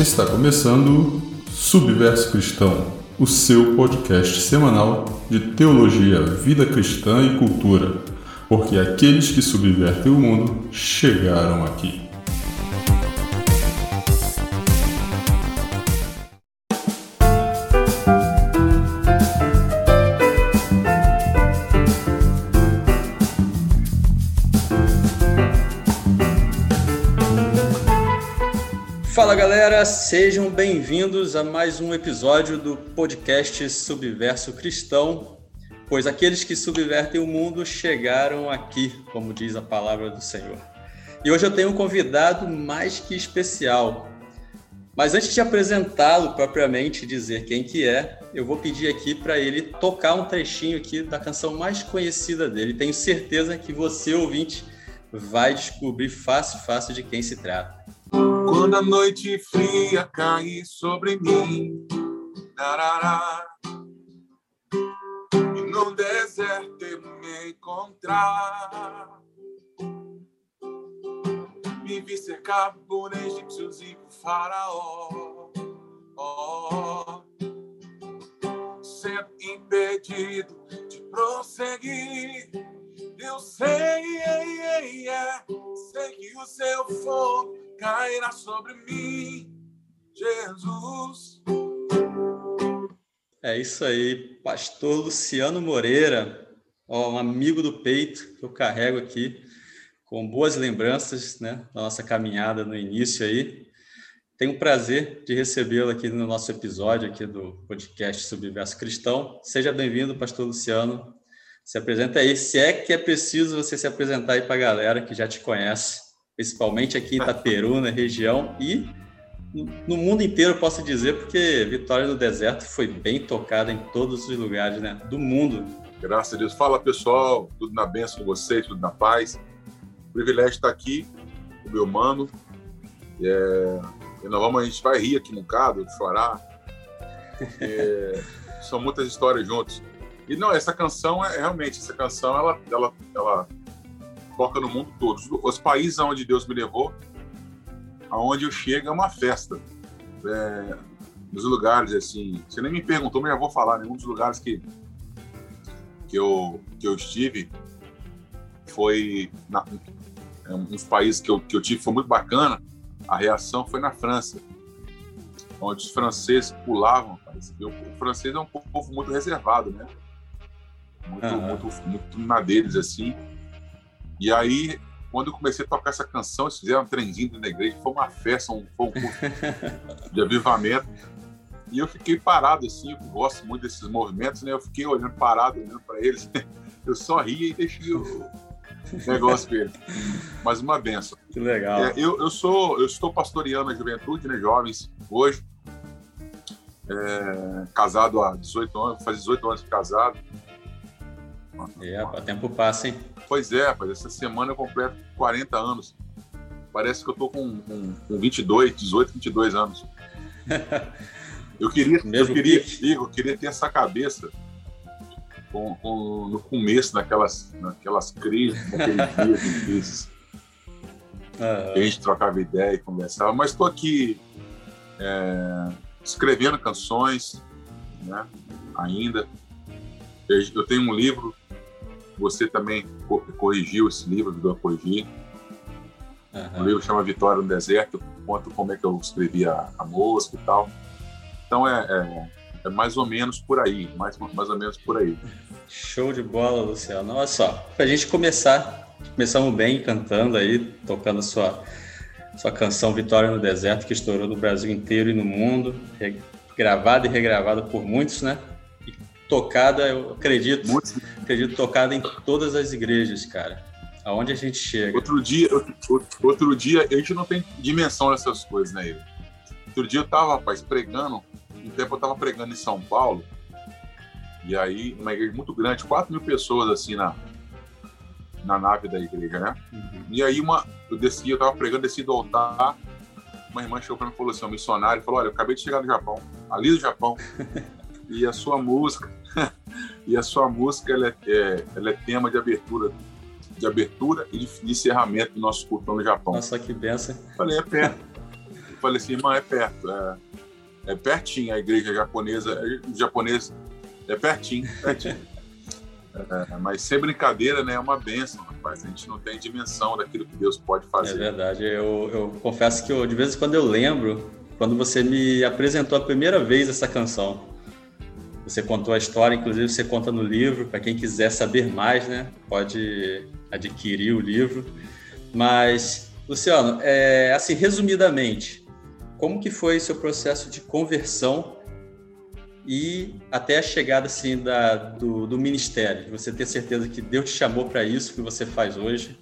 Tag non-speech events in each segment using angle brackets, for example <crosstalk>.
Está começando Subverso Cristão, o seu podcast semanal de teologia, vida cristã e cultura, porque aqueles que subvertem o mundo chegaram aqui. Galera, sejam bem-vindos a mais um episódio do podcast Subverso Cristão, pois aqueles que subvertem o mundo chegaram aqui, como diz a palavra do Senhor. E hoje eu tenho um convidado mais que especial. Mas antes de apresentá-lo propriamente, dizer quem que é, eu vou pedir aqui para ele tocar um trechinho aqui da canção mais conhecida dele. Tenho certeza que você, ouvinte, vai descobrir fácil, fácil de quem se trata. Quando a noite fria cair sobre mim, tarará, e no deserto me encontrar, me vi cercado por egípcios e por faraó, oh, sendo impedido de prosseguir. Eu sei, sei que o seu fogo cairá sobre mim, Jesus. É isso aí, Pastor Luciano Moreira, ó, um amigo do peito que eu carrego aqui, com boas lembranças né, da nossa caminhada no início aí. Tenho o prazer de recebê-lo aqui no nosso episódio aqui do podcast Subverso Cristão. Seja bem-vindo, Pastor Luciano. Se apresenta aí, se é que é preciso você se apresentar aí para a galera que já te conhece principalmente aqui em Itaperuna, região, e no mundo inteiro, posso dizer, porque Vitória do Deserto foi bem tocada em todos os lugares né, do mundo. Graças a Deus. Fala, pessoal. Tudo na bênção com vocês, tudo na paz. privilégio estar aqui com o meu mano. É... E nós vamos, a gente vai rir aqui um bocado, chorar, porque são muitas histórias juntos. E não, essa canção é realmente, essa canção, ela, ela, ela toca no mundo todo. Os países onde Deus me levou, aonde eu chego é uma festa. É, nos lugares assim, você nem me perguntou, mas eu vou falar. Nenhum né? dos lugares que que eu que eu estive foi na, é, uns países que eu, que eu tive foi muito bacana. A reação foi na França, onde os franceses pulavam. O francês é um povo muito reservado, né? Muito, uhum. muito, muito na deles assim. E aí, quando eu comecei a tocar essa canção, eles fizeram um trenzinho na igreja, foi uma festa, um, foi um curso <laughs> de avivamento. E eu fiquei parado assim, eu gosto muito desses movimentos, né? Eu fiquei olhando parado, olhando para eles. Eu só ria e deixei o negócio com. Mas uma benção. Que legal. É, eu, eu sou, eu estou pastoreando a juventude, né? Jovens, hoje. É, casado há 18 anos, faz 18 anos de casado. É, o tempo passa, hein? Pois é, rapaz, essa semana eu completo 40 anos. Parece que eu tô com, com, com 22, 18, 22 anos. <laughs> Eu queria, eu queria, Igor, queria ter essa cabeça com, com, no começo, naquelas, naquelas crises, naqueles <laughs> dias. Uhum. A gente trocava ideia e conversava, mas estou aqui é, escrevendo canções, né, ainda. Eu tenho um livro você também corrigiu esse livro, ajudou a corrigir. Uhum. O livro chama Vitória no Deserto, conta como é que eu escrevi a, a música e tal. Então é, é, é, mais ou menos por aí, mais, mais ou menos por aí. Show de bola, Luciano. Olha só, para a gente começar, começamos bem cantando aí, tocando sua, sua canção Vitória no Deserto, que estourou no Brasil inteiro e no mundo, gravada e regravada por muitos, né? Tocada, eu acredito, Muito. acredito tocada em todas as igrejas, cara. Aonde a gente chega. Outro dia, outro, outro dia, a gente não tem dimensão dessas coisas, né, Igor? Outro dia eu tava, rapaz, pregando, um tempo eu tava pregando em São Paulo, e aí, uma igreja muito grande, 4 mil pessoas, assim, na, na nave da igreja, né? Uhum. E aí, uma, eu desci, eu tava pregando, desci do altar, uma irmã chegou pra mim e falou assim, um missionário, falou, olha, eu acabei de chegar do Japão, ali do Japão, <laughs> e a sua música <laughs> e a sua música ela é, é, ela é tema de abertura de abertura e de encerramento do nosso culto no Japão. Nossa, que benção. Falei, é pé. falei assim, irmã, é perto. É, é pertinho a igreja japonesa. É, japonesa é pertinho, pertinho. <laughs> É, mas sem brincadeira, né? É uma benção, rapaz. A gente não tem dimensão daquilo que Deus pode fazer. É verdade. Eu, eu confesso que eu, de vez em quando eu lembro quando você me apresentou a primeira vez essa canção. Você contou a história, inclusive você conta no livro, para quem quiser saber mais, né? Pode adquirir o livro. Mas, Luciano, é, assim, resumidamente, como que foi seu processo de conversão e até a chegada assim da, do, do ministério? Você ter certeza que Deus te chamou para isso que você faz hoje,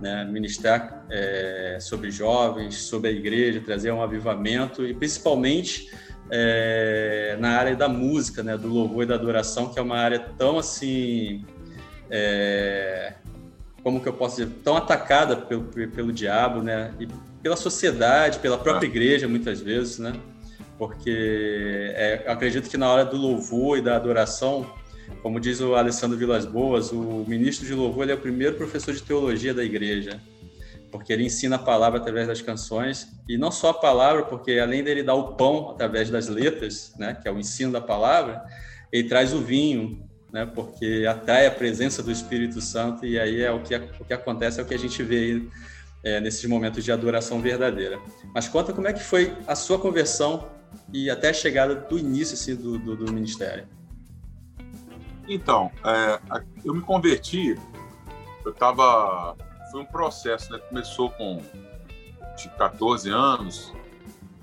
né? ministrar é, sobre jovens, sobre a igreja, trazer um avivamento e principalmente é, na área da música, né? do louvor e da adoração, que é uma área tão assim é, como que eu posso dizer, tão atacada pelo, pelo diabo, né? E pela sociedade, pela própria ah. igreja, muitas vezes, né? Porque é, acredito que na hora do louvor e da adoração, como diz o Alessandro Vilas Boas, o ministro de louvor é o primeiro professor de teologia da igreja, porque ele ensina a palavra através das canções, e não só a palavra, porque além dele dar o pão através das letras, né? Que é o ensino da palavra, ele traz o vinho, né? Porque atrai a presença do Espírito Santo e aí é o que, o que acontece, é o que a gente vê aí, é, nesses momentos de adoração verdadeira. Mas conta como é que foi a sua conversão e até a chegada do início assim, do, do, do ministério. Então, é, eu me converti, eu estava, foi um processo, né? Começou com de 14 anos,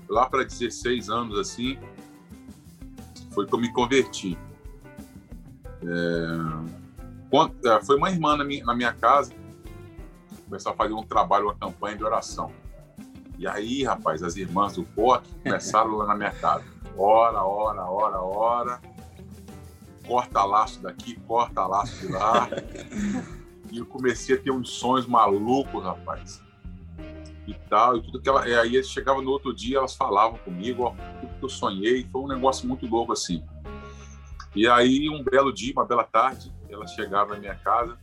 lá para 16 anos assim, foi que eu me converti. É, é, foi uma irmã na minha, na minha casa, começou a fazer um trabalho, uma campanha de oração. E aí, rapaz, as irmãs do POC começaram lá na minha casa. Ora, ora, ora, ora. Corta laço daqui, corta laço de lá. <laughs> e eu comecei a ter uns sonhos malucos, rapaz. E tal, e tudo que ela. E aí chegava no outro dia, elas falavam comigo, ó, tudo que eu sonhei. Foi um negócio muito louco assim. E aí, um belo dia, uma bela tarde, ela chegava na minha casa.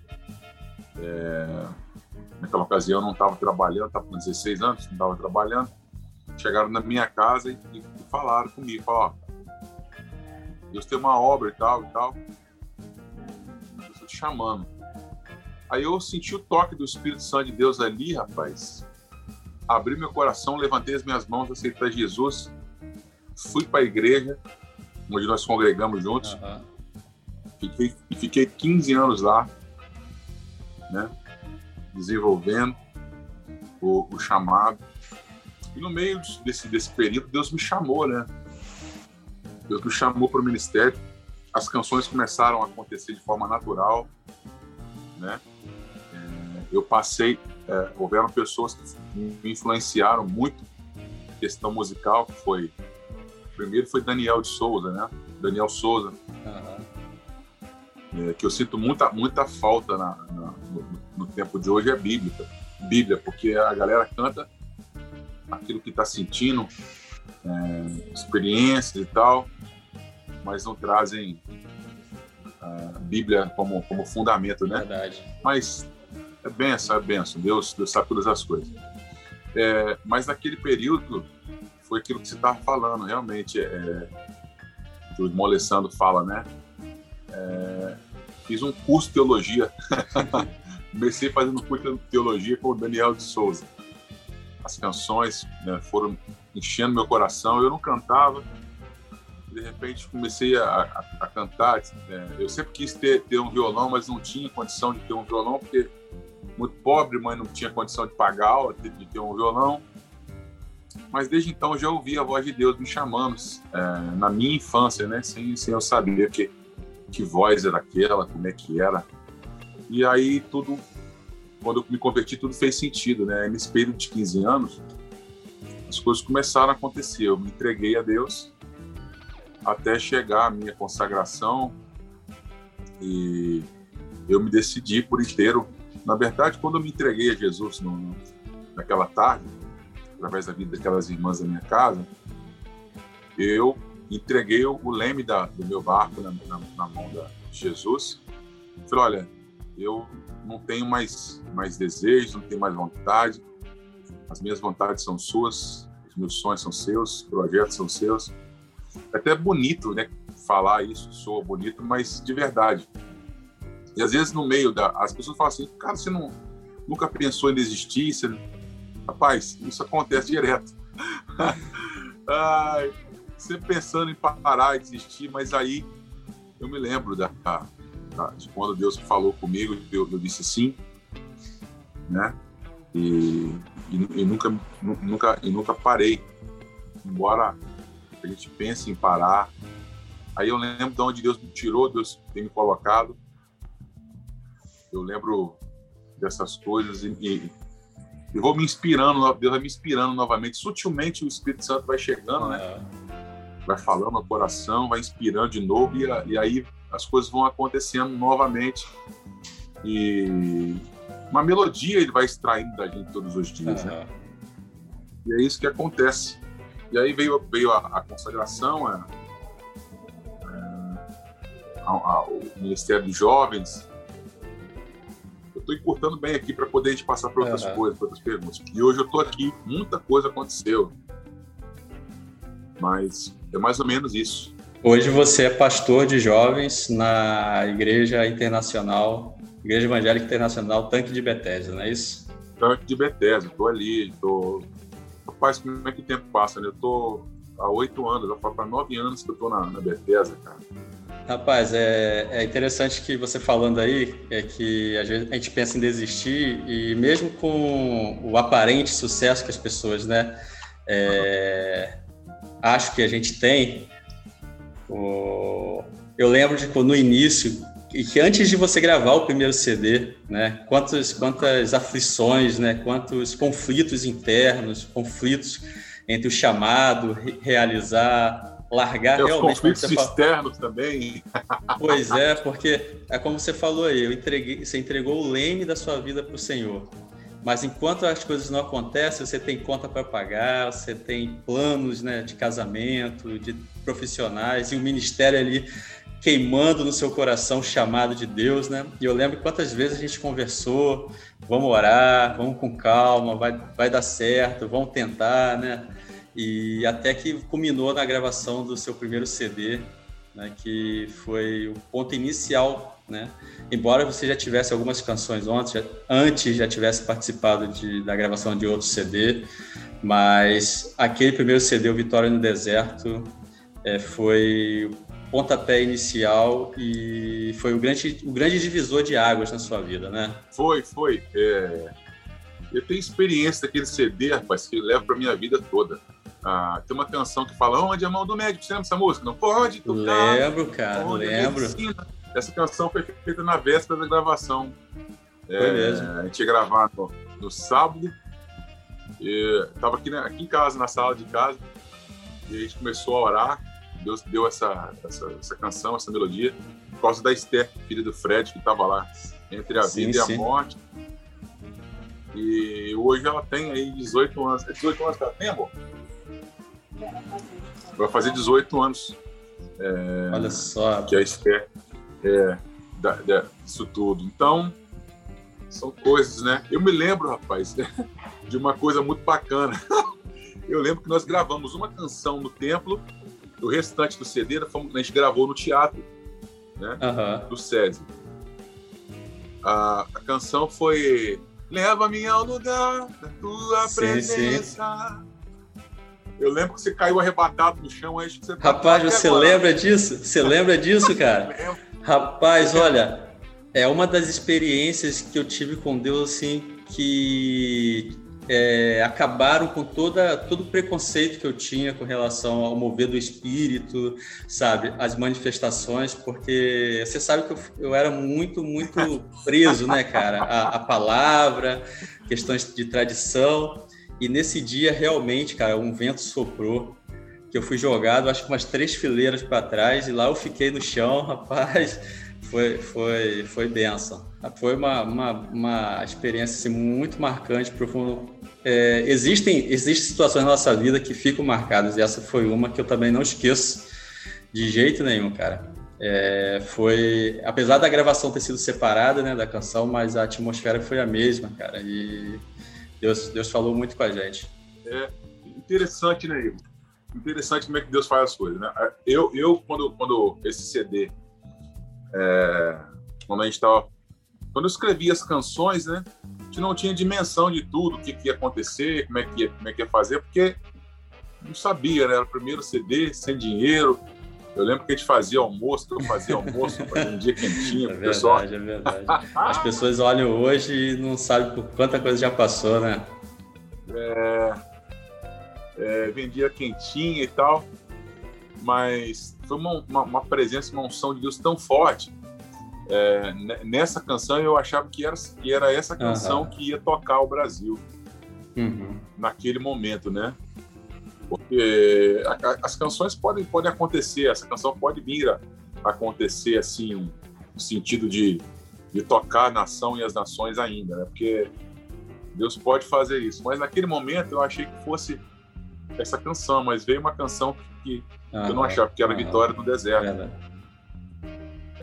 É... Naquela ocasião, eu não estava trabalhando, estava com 16 anos, não estava trabalhando. Chegaram na minha casa e, e falaram comigo: falaram, Deus tem uma obra e tal e tal. Eu estou te chamando. Aí eu senti o toque do Espírito Santo de Deus ali, rapaz. Abri meu coração, levantei as minhas mãos, aceitei Jesus, fui para a igreja, onde nós congregamos juntos. Uhum. Fiquei, fiquei 15 anos lá, né? Desenvolvendo o, o chamado. E no meio desse, desse período, Deus me chamou, né? Deus me chamou para o ministério. As canções começaram a acontecer de forma natural, né? É, eu passei, é, houveram pessoas que me influenciaram muito questão musical, que foi primeiro foi Daniel de Souza, né? Daniel Souza. Uhum. É, que eu sinto muita, muita falta na, na, no, no, tempo de hoje é Bíblia. Bíblia, porque a galera canta aquilo que está sentindo, é, experiências e tal, mas não trazem a Bíblia como, como fundamento, né? Verdade. Mas é benção, é benção. Deus, Deus sabe todas as coisas. É, mas naquele período foi aquilo que você estava falando, realmente. É, que o irmão Alessandro fala, né? É, fiz um curso de teologia. <laughs> Comecei fazendo curso de teologia com o Daniel de Souza. As canções né, foram enchendo meu coração. Eu não cantava. De repente comecei a, a, a cantar. É, eu sempre quis ter, ter um violão, mas não tinha condição de ter um violão, porque muito pobre, mãe não tinha condição de pagar de ter um violão. Mas desde então eu já ouvi a voz de Deus me chamando, é, na minha infância, né? Sem, sem eu saber que, que voz era aquela, como é que era. E aí tudo, quando eu me converti, tudo fez sentido, né? Nesse período de 15 anos, as coisas começaram a acontecer. Eu me entreguei a Deus até chegar a minha consagração e eu me decidi por inteiro. Na verdade, quando eu me entreguei a Jesus no, naquela tarde, através da vida daquelas irmãs da minha casa, eu entreguei o leme da, do meu barco na, na, na mão de Jesus. Falei, olha, eu não tenho mais, mais desejos, não tenho mais vontade, as minhas vontades são suas, meus sonhos são seus, projetos são seus. É até bonito, né? Falar isso, sou bonito, mas de verdade. E às vezes no meio da. As pessoas falam assim, cara, você não, nunca pensou em desistir? Você... Rapaz, isso acontece direto. <laughs> Ai, sempre pensando em parar e desistir, mas aí eu me lembro da, da, de quando Deus falou comigo, eu, eu disse sim, né? E, e, e, nunca, nunca, e nunca parei. Embora a gente pense em parar. Aí eu lembro de onde Deus me tirou, Deus tem me colocado. Eu lembro dessas coisas e, e, e vou me inspirando, Deus vai me inspirando novamente. Sutilmente o Espírito Santo vai chegando, né? Vai falando no coração, vai inspirando de novo e, e aí as coisas vão acontecendo novamente. E uma melodia ele vai extraindo da gente todos os dias, né? E é isso que acontece. E aí veio, veio a, a consagração, a, a, o Ministério dos Jovens. Estou encurtando bem aqui para poder a gente passar para outras uhum. coisas, para outras perguntas. E hoje eu estou aqui, muita coisa aconteceu. Mas é mais ou menos isso. Hoje você é pastor de jovens na Igreja Internacional, Igreja Evangélica Internacional Tanque de Bethesda, não é isso? Tanque de Bethesda, estou ali, estou... Rapaz, como é que o tempo passa, né? Eu estou há oito anos, já para nove anos que eu estou na, na Bethesda, cara. Rapaz, é, é, interessante que você falando aí, é que a gente, a gente pensa em desistir e mesmo com o aparente sucesso que as pessoas, né, é, acho que a gente tem, o... Eu lembro de no início, e que antes de você gravar o primeiro CD, né, quantas, quantas aflições, né, quantos conflitos internos, conflitos entre o chamado, realizar, largar é, realmente. Os conflitos externos também. <laughs> Pois é, porque é como você falou aí, eu entreguei, você entregou o leme da sua vida para o Senhor. Mas enquanto as coisas não acontecem, você tem conta para pagar, você tem planos né, de casamento, de profissionais e o ministério ali queimando no seu coração, chamado de Deus, né? E eu lembro quantas vezes a gente conversou, vamos orar, vamos com calma, vai, vai dar certo, vamos tentar, né? E até que culminou na gravação do seu primeiro CD, né? Que foi o ponto inicial né? Embora você já tivesse algumas canções antes, já, antes já tivesse participado de, da gravação de outro CD, mas aquele primeiro CD, o Vitória no Deserto, é, foi o pontapé inicial e foi o grande, o grande divisor de águas na sua vida, né? Foi, foi. É... Eu tenho experiência daquele CD, rapaz, que leva para minha vida toda. Ah, tem uma canção que fala onde é a mão do médico, você lembra essa música? Não pode tocar. Lembro, cara, lembro. Essa canção foi feita na véspera da gravação. Foi é, mesmo. A gente ia gravar no, no sábado. E tava aqui, né, aqui em casa, na sala de casa. E a gente começou a orar. Deus deu essa, essa, essa canção, essa melodia, por causa da Esther, filha do Fred, que estava lá entre a sim, vida sim. e a morte. E hoje ela tem aí 18 anos. 18 anos que ela tem, amor? Vai fazer 18 anos. É, Olha só. Que é a Esther é, da, da, disso tudo. Então, são coisas, né? Eu me lembro, rapaz, <laughs> de uma coisa muito bacana. <laughs> Eu lembro que nós gravamos uma canção no templo, o restante do CD a gente gravou no teatro, né? Uhum. Do SESI. A, a canção foi Leva-me ao lugar da tua sim, presença. Sim. Eu lembro que você caiu arrebatado no chão, acho que você tá Rapaz, você agora. lembra disso? Você lembra disso, <laughs> cara? lembro. Rapaz, olha, é uma das experiências que eu tive com Deus, assim, que é, acabaram com toda, todo o preconceito que eu tinha com relação ao mover do espírito, sabe? As manifestações, porque você sabe que eu, eu era muito, muito preso, né, cara? A, a, palavra, questões de tradição. E nesse dia, realmente, cara, um vento soprou que eu fui jogado, acho que umas três fileiras para trás, e lá eu fiquei no chão, <laughs> rapaz, foi, foi, foi benção. Foi uma, uma, uma experiência assim, muito marcante, profunda. É, existem, existem situações na nossa vida que ficam marcadas, e essa foi uma que eu também não esqueço de jeito nenhum, cara. É, foi, apesar da gravação ter sido separada né, da canção, mas a atmosfera foi a mesma, cara, e Deus, Deus falou muito com a gente. É, Interessante, né, Igor? Interessante como é que Deus faz as coisas, né? Eu, eu quando, quando esse CD, é, quando a gente estava, quando eu escrevi as canções, né? A gente não tinha dimensão de tudo, o que, que ia acontecer, como é que ia, como é que ia fazer, porque não sabia, né? Era o primeiro CD, sem dinheiro, eu lembro que a gente fazia almoço, eu fazia almoço, um dia quentinho, é verdade, pessoal. É verdade. As pessoas olham hoje e não sabem por quanta coisa já passou, né? É, é, vendia quentinha e tal, mas foi uma, uma, uma, presença, uma unção de Deus tão forte. É, nessa canção eu achava que era, que era essa canção uhum. que ia tocar o Brasil uhum. naquele momento, né? Porque a, a, as canções podem, podem acontecer, essa canção pode vir a acontecer assim, no sentido de, de tocar a nação e as nações ainda, né? Porque Deus pode fazer isso. Mas naquele momento eu achei que fosse essa canção, mas veio uma canção que, eu não achava, que era Vitória no Deserto.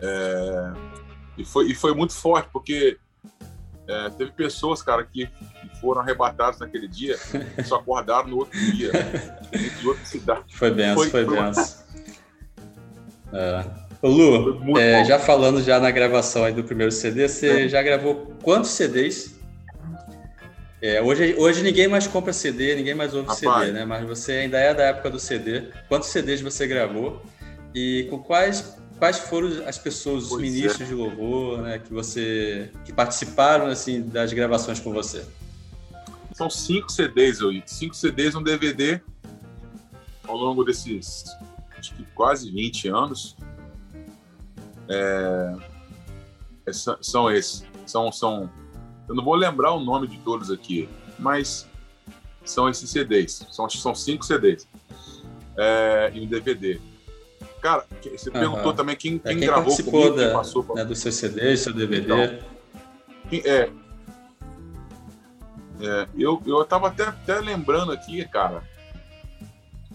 É, e, foi, e foi muito forte, porque é, teve pessoas, cara, que, que, foram arrebatadas naquele dia, só acordaram no outro dia, de outra cidade. Foi benção, foi, foi benção. É. Ô Lu, é, já falando já na gravação aí do primeiro CD, você é. já gravou quantos CDs? É, hoje, hoje ninguém mais compra CD, ninguém mais ouve Rapaz. CD, né? Mas você ainda é da época do CD. Quantos CDs você gravou? E com quais quais foram as pessoas, os pois ministros é. de louvor, né, que você que participaram assim das gravações com você? São cinco CDs, eu cinco CDs um DVD ao longo desses acho que quase 20 anos. É, é, são esses. São, são, eu não vou lembrar o nome de todos aqui, mas são esses CDs. São, são cinco CDs é, em DVD. Cara, você perguntou também quem, quem, é, quem gravou comigo, da, quem passou. Pra... Né, do seu CD, seu DVD. Então, é, é, eu, eu tava até, até lembrando aqui, cara.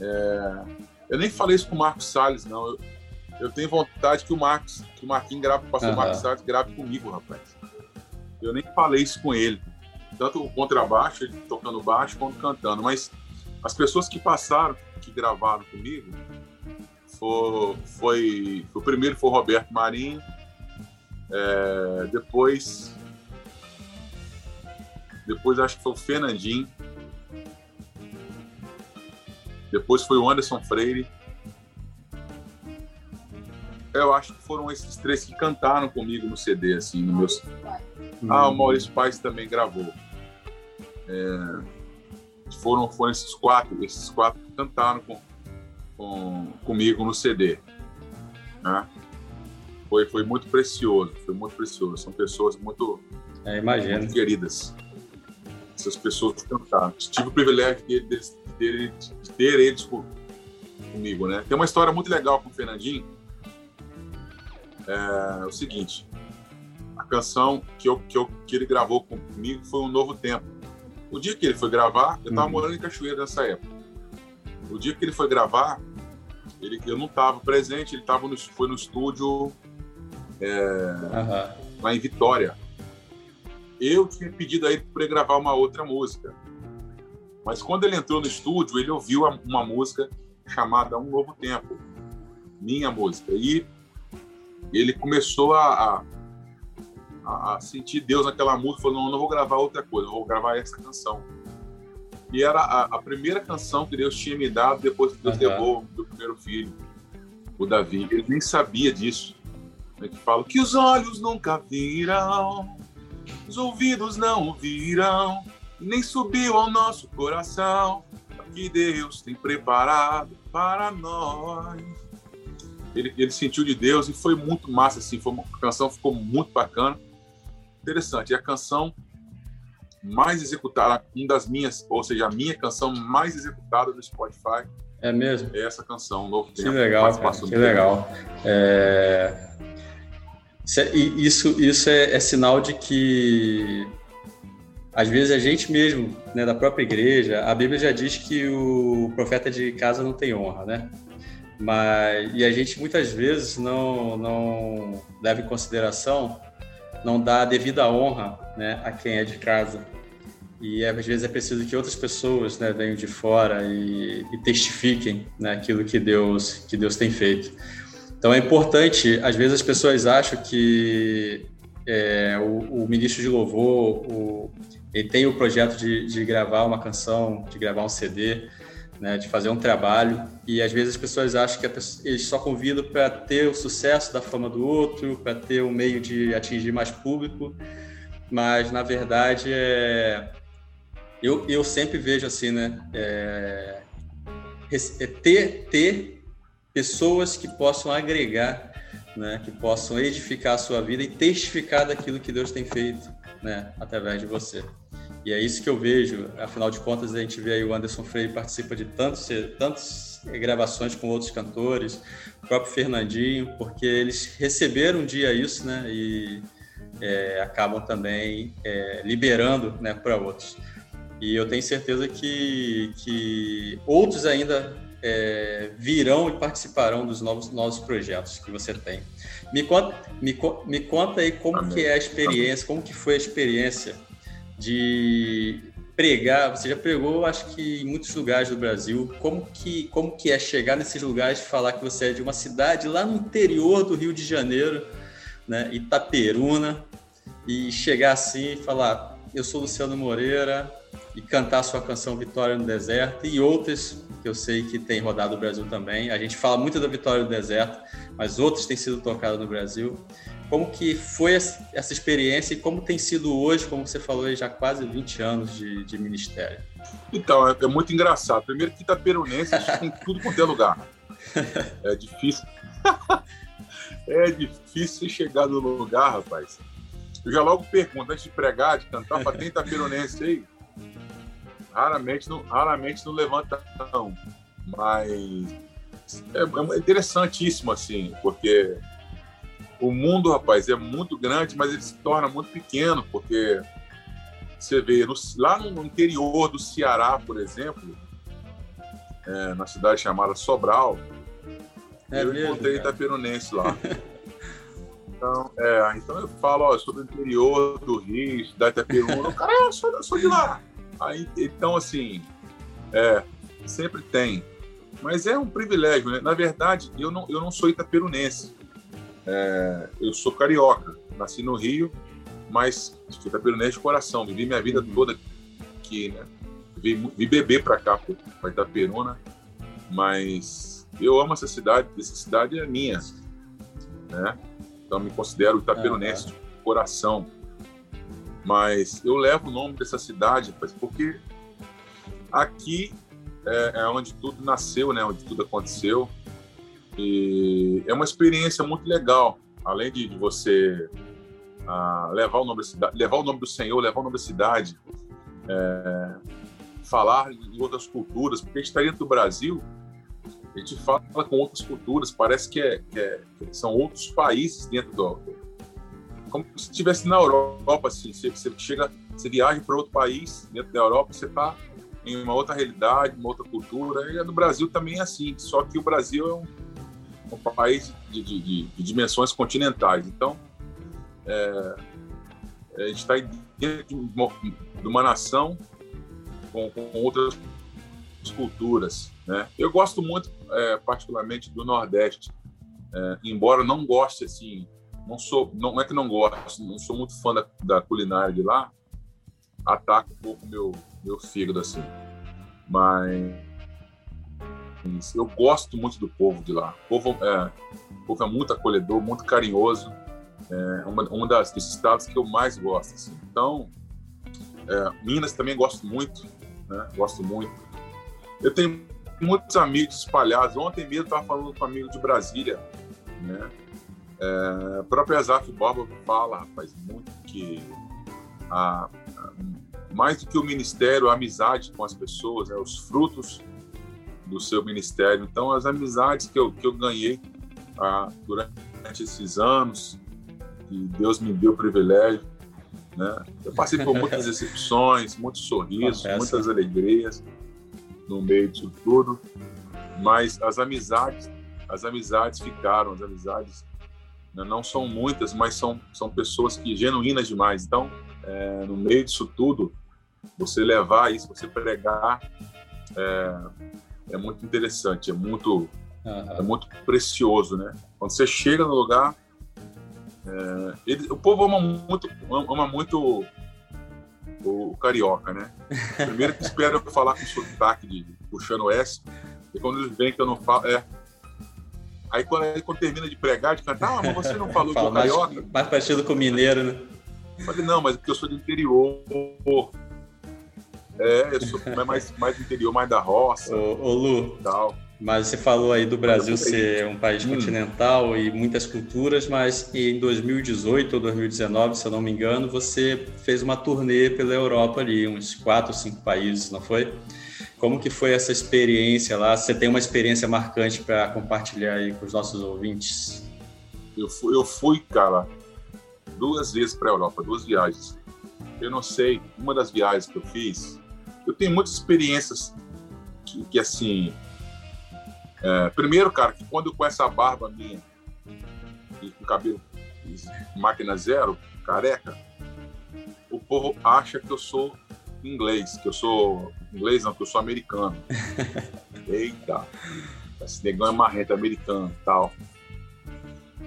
É, eu nem falei isso com o Marcos Salles, não. Eu, eu tenho vontade que o Marcos, que o Marquinhos grave, o pastor uhum. Marcos Salles grave comigo, rapaz. Eu nem falei isso com ele. Tanto o contrabaixo, ele tocando baixo, quanto cantando. Mas as pessoas que passaram, que gravaram comigo, foi, foi o primeiro foi o Roberto Marinho, é, depois depois acho que foi o Fernandinho, depois foi o Anderson Freire. Eu acho que foram esses três que cantaram comigo no CD, assim, no meu. Ah, o Maurício Paes também gravou. É, foram, foram esses quatro, esses quatro que cantaram com, com, comigo no CD. Né? Foi, foi muito precioso, foi muito precioso. São pessoas muito, é, muito queridas. Essas pessoas cantaram. Tive o privilégio de, de, de, de ter eles comigo, né? Tem uma história muito legal com o Fernandinho. É, é o seguinte, a canção que, eu, que, eu, que ele gravou comigo foi Um Novo Tempo. O dia que ele foi gravar, eu estava uhum. morando em Cachoeira nessa época. O dia que ele foi gravar, ele, eu não estava presente, ele tava no, foi no estúdio é, uhum. lá em Vitória. Eu tinha pedido a ele para gravar uma outra música. Mas quando ele entrou no estúdio, ele ouviu uma música chamada Um Novo Tempo, minha música. E ele começou a, a, a sentir Deus naquela música, falou, não, não vou gravar outra coisa, eu vou gravar essa canção. E era a, a, primeira canção que Deus tinha me dado depois que Deus uhum. levou o meu primeiro filho, o Davi. Ele nem sabia disso. Que fala que os olhos nunca viram, os ouvidos não ouviram, nem subiu ao nosso coração o que Deus tem preparado para nós. Ele, ele sentiu de Deus e foi muito massa, assim, foi uma a canção ficou muito bacana. Interessante. E a canção mais executada, uma das minhas, ou seja, a minha canção mais executada do Spotify. É mesmo? É essa canção, Novo Tempo. Que legal, que legal. É... Isso, isso é, é, sinal de que, às vezes, a gente mesmo, né, da própria igreja, a Bíblia já diz que o profeta de casa não tem honra, né? Mas, e a gente muitas vezes não, não leva em consideração, não dá a devida honra né, a quem é de casa. e às vezes é preciso que outras pessoas né, venham de fora e, e testifiquem né, aquilo que Deus, que Deus tem feito. Então é importante, às vezes as pessoas acham que é, o, o, ministro de louvor, o, ele tem o projeto de, de, gravar uma canção, de gravar um CD, né, de fazer um trabalho, e às vezes as pessoas acham que eles só convidam para ter o sucesso da fama do outro, para ter o um meio de atingir mais público, mas na verdade é, eu, eu sempre vejo assim, né, é, é ter, ter pessoas que possam agregar né, que possam edificar a sua vida e testificar daquilo que Deus tem feito né, através de você. E é isso que eu vejo, afinal de contas, a gente vê aí o Anderson Freire participa de tantos, tantas gravações com outros cantores, o próprio Fernandinho, porque eles receberam um dia isso, né, e é, acabam também é, liberando né, para outros. E eu tenho certeza que, que outros ainda é, virão e participarão dos novos, novos projetos que você tem. Me conta, me, me conta aí como Amém. que é a experiência, como que foi a experiência de pregar, você já pregou, acho que em muitos lugares do Brasil, como que, como que é chegar nesses lugares e falar que você é de uma cidade lá no interior do Rio de Janeiro, né, Itaperuna, e chegar assim e falar, eu sou Luciano Moreira, e cantar sua canção Vitória no Deserto e outras que eu sei que tem rodado no Brasil também. A gente fala muito da Vitória no Deserto, mas outras têm sido tocadas no Brasil. Como que foi essa experiência e como tem sido hoje, como você falou, já quase 20 anos de, de ministério? Então, é, é, muito engraçado. Primeiro que Itaperunense tem tudo quanto é lugar. É difícil. <laughs> é difícil chegar no lugar, rapaz. Eu já logo pergunto, antes de pregar, de cantar, para tem Itaperunense aí? Raramente não, raramente não levanta não, mas é, é interessantíssimo assim, porque o mundo, rapaz, é muito grande, mas ele se torna muito pequeno, porque você vê no, lá no interior do Ceará, por exemplo, é, na cidade chamada Sobral, é eu mesmo, encontrei cara. Itaperunense lá. <laughs> então, é, então eu falo ó, sobre o interior do Rio, da Itaperuna. O cara, eu sou, eu sou de lá. Aí, então, assim, é, sempre tem. Mas é um privilégio, né? Na verdade, eu não, eu não sou itaperunense. É, eu sou carioca. Nasci no Rio, mas sou itaperunense de coração. Vivi minha vida toda aqui, né? Vi, vi beber para cá, para Itaperuna. Mas eu amo essa cidade. Essa cidade é minha, né? Então, me considero itaperunense de coração. Mas eu levo o nome dessa cidade, porque aqui é, é onde tudo nasceu, né? Onde tudo aconteceu. E é uma experiência muito legal. Além de, de você ah, levar o nome da cidade, levar o nome do Senhor, levar o nome da cidade, é, falar em outras culturas, porque a gente está dentro do Brasil, a gente fala com outras culturas, parece que, é, que, é, que são outros países dentro do, como se estivesse na Europa, assim, você, você chega, você viaja para outro país dentro da Europa, você está em uma outra realidade, uma outra cultura. E no Brasil também é assim, só que o Brasil é um, um país de, de, de, de, dimensões continentais. Então, é, a gente está dentro de uma, uma nação com, com, outras culturas. Né? Eu gosto muito, é, particularmente, do Nordeste, é, embora não goste assim não sou, não é que não gosto, não sou muito fã da, da culinária de lá, ataca um pouco meu meu fígado assim. Mas eu gosto muito do povo de lá. O povo é, o povo é muito acolhedor, muito carinhoso. É uma, uma das dos estados que eu mais gosto. Assim. Então, é, Minas também gosto muito, né? Gosto muito. Eu tenho muitos amigos espalhados. Ontem mesmo estava falando com um amigo de Brasília, né? É, o próprio Azaf Borba fala, rapaz, muito que a, a, mais do que o ministério, a amizade com as pessoas, né, os frutos do seu ministério. Então, as amizades que eu, que eu ganhei ah, durante esses anos, que Deus me deu o privilégio, né? Eu passei por muitas <laughs> decepções, muitos sorrisos, muitas alegrias no meio disso tudo, mas as amizades, as amizades ficaram, as amizades? Não são muitas, mas são, são pessoas que genuínas demais. Então, é, no meio disso tudo, você levar isso, você pregar, é, é muito interessante, é muito, uhum. é muito precioso, né? Quando você chega no lugar, é, ele, o povo ama muito, ama muito o, carioca, né? <laughs> Primeiro que espera eu falar com sotaque de puxando S, e quando eles veem que eu não falo, é. Aí quando, quando termina de pregar, de cantar, ah, mas você não falou Fala, que eu carioca? Mais, mais parecido com o mineiro, né? Eu falei, não, mas é porque eu sou do interior. É, eu sou mais, mais do interior, mais da roça. Ô, ô Lu, tal. Mas você falou aí do Brasil ser um país hum. continental e muitas culturas, mas em 2018 ou 2019, se eu não me engano, você fez uma turnê pela Europa ali, uns quatro, cinco países, não foi? Como que foi essa experiência lá? Você tem uma experiência marcante para compartilhar aí com os nossos ouvintes? Eu fui, eu fui cara, duas vezes para a Europa, duas viagens. Eu não sei, uma das viagens que eu fiz, eu tenho muitas experiências que, que assim, é, primeiro, cara, que quando com essa barba minha e com cabelo máquina zero, careca, o povo acha que eu sou inglês, que eu sou inglês não, que eu sou americano. <laughs> Eita, esse negão é marrento americano tal.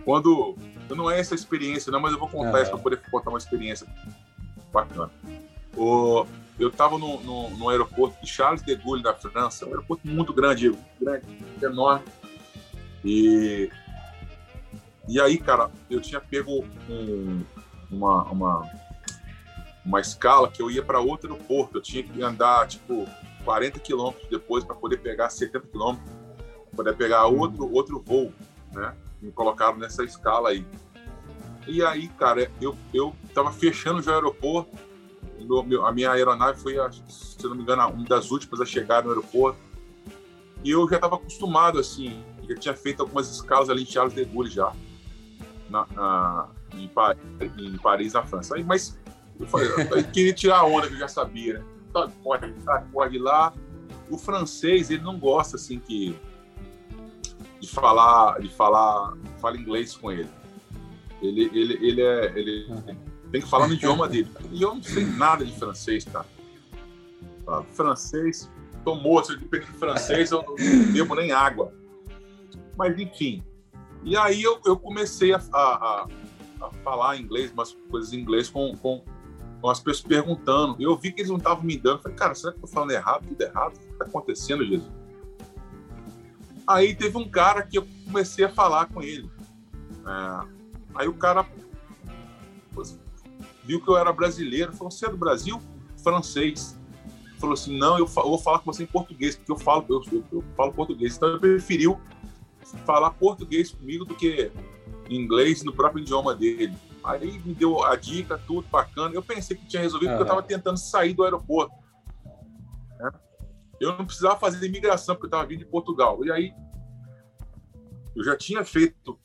Quando não é essa experiência, não, mas eu vou contar isso para poder contar uma experiência bacana. O, eu estava no, no, no, aeroporto de Charles de Gaulle, da França, um aeroporto muito grande, grande, enorme. E, e aí, cara, eu tinha pego um, uma, uma, uma escala que eu ia para outro aeroporto. Eu tinha que andar, tipo, 40 quilômetros depois para poder pegar 70 quilômetros, para poder pegar outro, outro voo, né? Me colocaram nessa escala aí. E aí, cara, eu, eu tava fechando já o aeroporto, meu, meu, a minha aeronave foi, se não me engano, uma das últimas a chegar no aeroporto. E eu já estava acostumado, assim, já tinha feito algumas escalas ali em Charles de Gaulle já, na, na em, Paris, em, Paris, na França. Aí, mas eu, falei, eu queria tirar a onda que eu já sabia, né? Pode, pode lá. O francês, ele não gosta, assim, que de falar, de falar, fala inglês com ele. Ele, ele, ele é, ele, uhum tem que falar no idioma dele. E eu não sei nada de francês, cara. francês, tô morto, de francês eu não bebo nem água. Mas enfim. E aí eu, eu comecei a, a, a, falar inglês, umas coisas em inglês com, com, com as pessoas perguntando. Eu vi que eles não estavam me dando. Falei, cara, será que eu tô falando errado? Tudo errado? O que está acontecendo, Jesus? Aí teve um cara que eu comecei a falar com ele. É, aí o cara viu que eu era brasileiro, falou: Você é do Brasil? Francês. Falou assim: Não, eu, vou falar com você em português, porque eu falo, eu, eu, eu falo português. Então ele preferiu falar português comigo do que inglês no próprio idioma dele. Aí me deu a dica, tudo bacana. Eu pensei que tinha resolvido porque eu estava tentando sair do aeroporto. Né? Eu não precisava fazer imigração porque eu estava vindo de Portugal. E aí eu já tinha feito,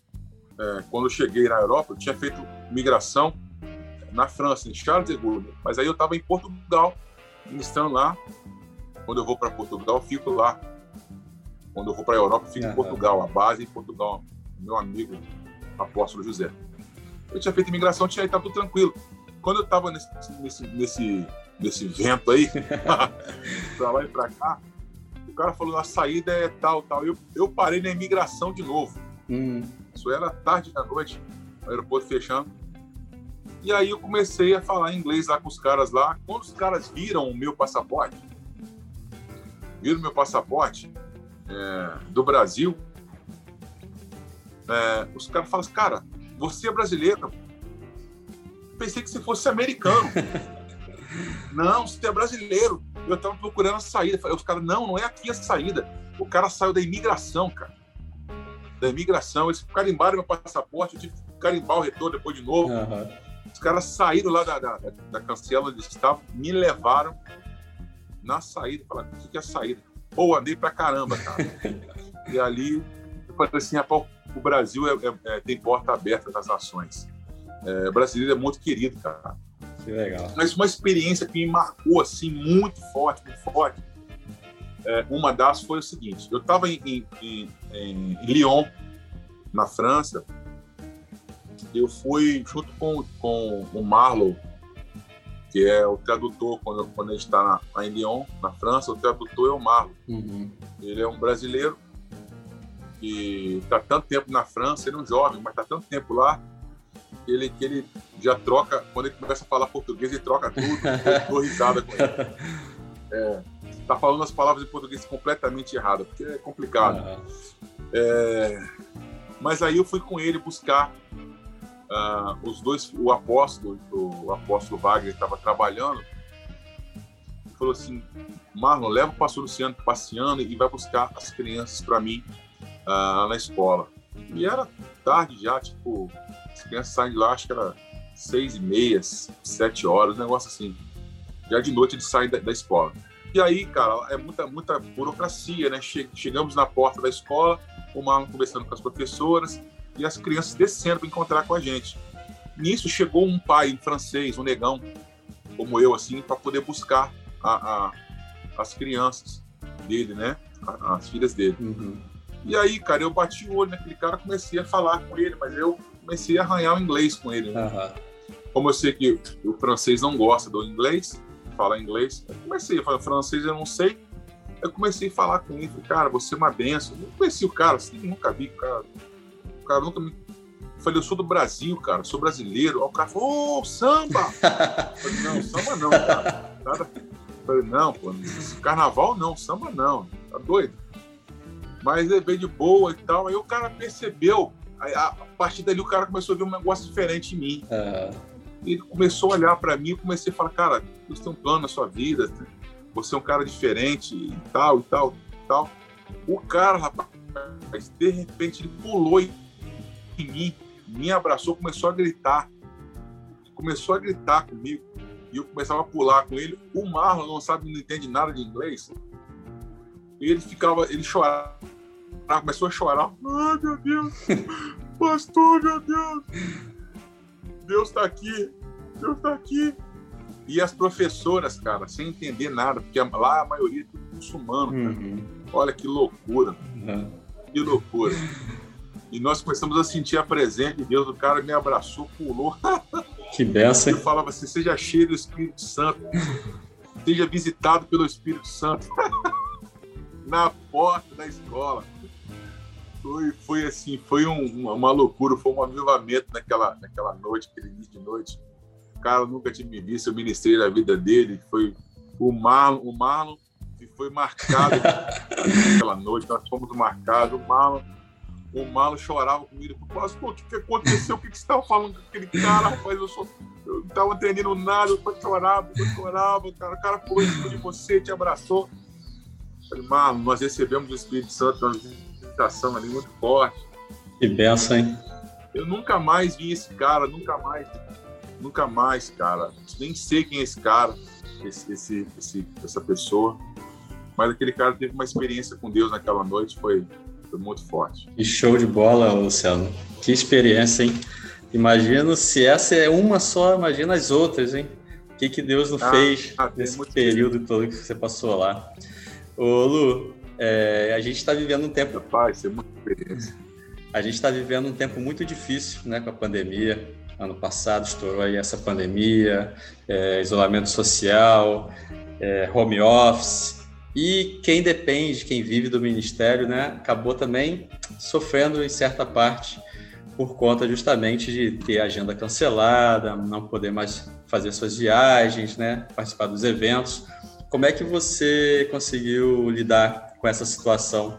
é, quando eu cheguei na Europa, eu tinha feito migração na França, em Charles de Gaulle. Mas aí eu estava em Portugal, ministrando lá. Quando eu vou para Portugal, fico lá. Quando eu vou para a Europa, eu fico uhum. em Portugal, a base em Portugal. Meu amigo, apóstolo José. Eu tinha feito imigração, tinha estava tudo tranquilo. Quando eu estava nesse, nesse, nesse, nesse vento aí, <laughs> para lá e para cá, o cara falou: a saída é tal, tal. Eu, eu parei na imigração de novo. Hum. Isso era tarde da noite, o aeroporto fechando. E aí eu comecei a falar inglês lá com os caras lá. Quando os caras viram o meu passaporte, viram meu passaporte é, do Brasil, é, os caras falam assim, cara, você é brasileiro. Pensei que você fosse americano. <laughs> não, você é brasileiro. Eu tava procurando a saída. Os caras, não, não é aqui a saída. O cara saiu da imigração, cara. Da imigração. Eles carimbaram meu passaporte, eu tive que carimbar o retorno depois de novo. Uhum. Os caras saíram lá da, da, da cancela onde estavam, me levaram na saída. Falaram, o que, que é saída? Pô, andei pra caramba, cara. e ali, eu falei assim, rapaz, o Brasil é, é, é, tem porta aberta das nações. É, o brasileiro é muito querido, cara. Que legal. Mas uma experiência que me marcou, assim, muito forte, muito forte. É, uma das foi o seguinte: eu estava em, em, em, em Lyon, na França, eu fui junto com, com o Marlon, que é o tradutor, quando, quando a gente está em Lyon, na França, o tradutor é o Marlon. Uhum. Ele é um brasileiro que está tanto tempo na França, ele é um jovem, mas está tanto tempo lá, que ele, que ele já troca, quando ele começa a falar português, ele troca tudo, <laughs> eu dou risada com ele. É, tá falando as palavras em português completamente erradas, porque é complicado. Uhum. É, mas aí eu fui com ele buscar uh, os dois, o apóstolo, o apóstolo Wagner estava trabalhando, falou assim, Marlon, leva o pastor Luciano passeando e vai buscar as crianças para mim uh, na escola. E era tarde já, tipo, as crianças saem de lá, acho que era seis e meia, sete horas, um negócio assim. Já de noite eles saem da, da escola. E aí, cara, é muita, muita burocracia, né? Chegamos na porta da escola, o Marlon conversando com as professoras e as crianças descendo para encontrar com a gente. Nisso chegou um pai, francês, um negão, como eu, assim, para poder buscar a, a, as crianças dele, né? As filhas dele. Uhum. E aí, cara, eu bati o olho naquele cara, comecei a falar com ele, mas eu comecei a arranhar o inglês com ele. Né? Uhum. Como eu sei que o francês não gosta do inglês, fala inglês, eu comecei a falar francês, eu não sei. Eu comecei a falar com ele, falei, cara, você é uma benção. Eu não conheci o cara, assim, nunca vi o cara. O cara nunca me. Eu falei, eu sou do Brasil, cara, sou brasileiro. Aí o cara falou, ô, oh, samba! eu falei, não, samba não, cara. Falei, não, pô, carnaval não, samba não. Tá doido? Mas ele veio de boa e tal. Aí o cara percebeu. Aí, a partir dali o cara começou a ver um negócio diferente em mim. Uhum. Ele começou a olhar para mim e comecei a falar, cara, você tem um plano na sua vida, você é um cara diferente e tal, e tal, e tal. O cara, rapaz, de repente ele pulou em mim, me abraçou, começou a gritar. Começou a gritar comigo. E eu começava a pular com ele. O Marlon não sabe, não entende nada de inglês. E ele ficava, ele chorava, começou a chorar. Ai, meu Deus, pastor, meu Deus, Deus está aqui, Deus está aqui. E as professoras, cara, sem entender nada, porque lá a maioria é tudo muçulmano, uhum. Olha que loucura, uhum. que loucura. E nós começamos a sentir a presença de Deus. O cara me abraçou, pulou. <laughs> Que benção. Eu falava assim: seja cheio do Espírito Santo, seja visitado pelo Espírito Santo. <laughs> na porta da escola. Foi, foi assim, foi um, uma loucura, foi um avivamento naquela, naquela noite, aquele início de noite. O cara nunca tinha me visto, eu ministrei na vida dele. Foi o Marlon, o Marlon que foi marcado <laughs> naquela noite, nós fomos marcados. O Marlon, o Marlon chorava comigo. Pastor, o que, que aconteceu? O que, que você estava falando com aquele cara, rapaz? Eu, sou, eu não estava entendendo nada, eu chorava, eu chorava, cara. O cara pulou em cima de você, te abraçou. Falei, Marlon, nós recebemos o Espírito Santo, uma visitação ali muito forte. Que benção, hein? Eu nunca mais vi esse cara, nunca mais, nunca mais, cara. Nem sei quem é esse cara, esse, esse, esse, essa pessoa. Mas aquele cara teve uma experiência com Deus naquela noite, foi, foi muito forte. Que show de bola, Luciano. Que experiência, hein? Imagino se essa é uma só, imagina as outras, hein? O que, que Deus não ah, fez ah, nesse período todo que você passou lá. Ô, Lu, é, a gente está vivendo um tempo. Rapaz, é muito experiência. A gente está vivendo um tempo muito difícil né, com a pandemia. Ano passado estourou aí essa pandemia, é, isolamento social, é, home office. E quem depende, quem vive do ministério, né, acabou também sofrendo em certa parte por conta justamente de ter a agenda cancelada, não poder mais fazer suas viagens, né, participar dos eventos. Como é que você conseguiu lidar com essa situação?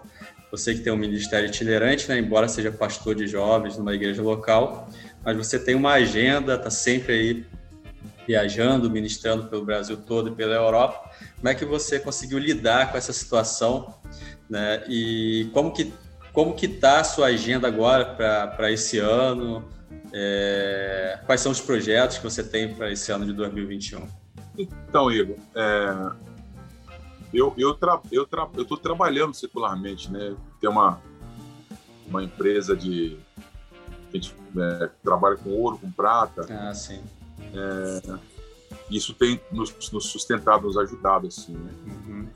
Você que tem um ministério itinerante, né, embora seja pastor de jovens numa igreja local, mas você tem uma agenda, está sempre aí viajando, ministrando pelo Brasil todo e pela Europa. Como é que você conseguiu lidar com essa situação? Né? E como que como que está a sua agenda agora para esse ano? É, quais são os projetos que você tem para esse ano de 2021? Então, Igor, é, eu eu tra, eu tra, eu estou trabalhando secularmente, né? Tem uma uma empresa de a gente é, trabalha com ouro, com prata. Ah, sim. É, isso tem nos, nos, sustentado, nos ajudado, assim, né? Uhum.